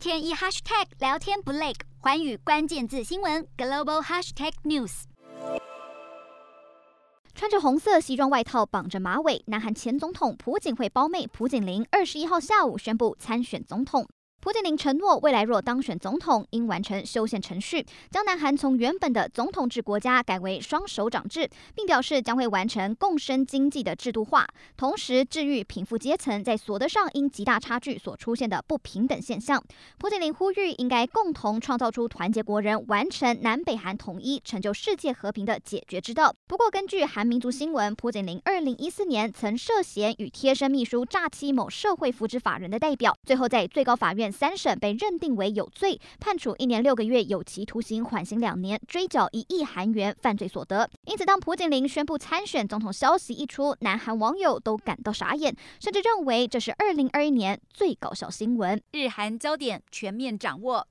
天一 hashtag 聊天不累，环宇关键字新闻 global hashtag news。穿着红色西装外套，绑着马尾，南韩前总统朴槿惠胞妹朴槿令二十一号下午宣布参选总统。朴槿令承诺，未来若当选总统，应完成修宪程序，将南韩从原本的总统制国家改为双首长制，并表示将会完成共生经济的制度化，同时治愈贫富阶层在所得上因极大差距所出现的不平等现象。朴槿令呼吁，应该共同创造出团结国人、完成南北韩统一、成就世界和平的解决之道。不过，根据韩民族新闻，朴槿令二零一四年曾涉嫌与贴身秘书诈欺某社会福祉法人的代表，最后在最高法院。三审被认定为有罪，判处一年六个月有期徒刑，缓刑两年，追缴一亿韩元犯罪所得。因此，当朴槿令宣布参选总统消息一出，南韩网友都感到傻眼，甚至认为这是二零二一年最搞笑新闻。日韩焦点全面掌握。